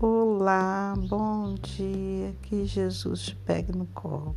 Olá, bom dia, que Jesus te pegue no colo.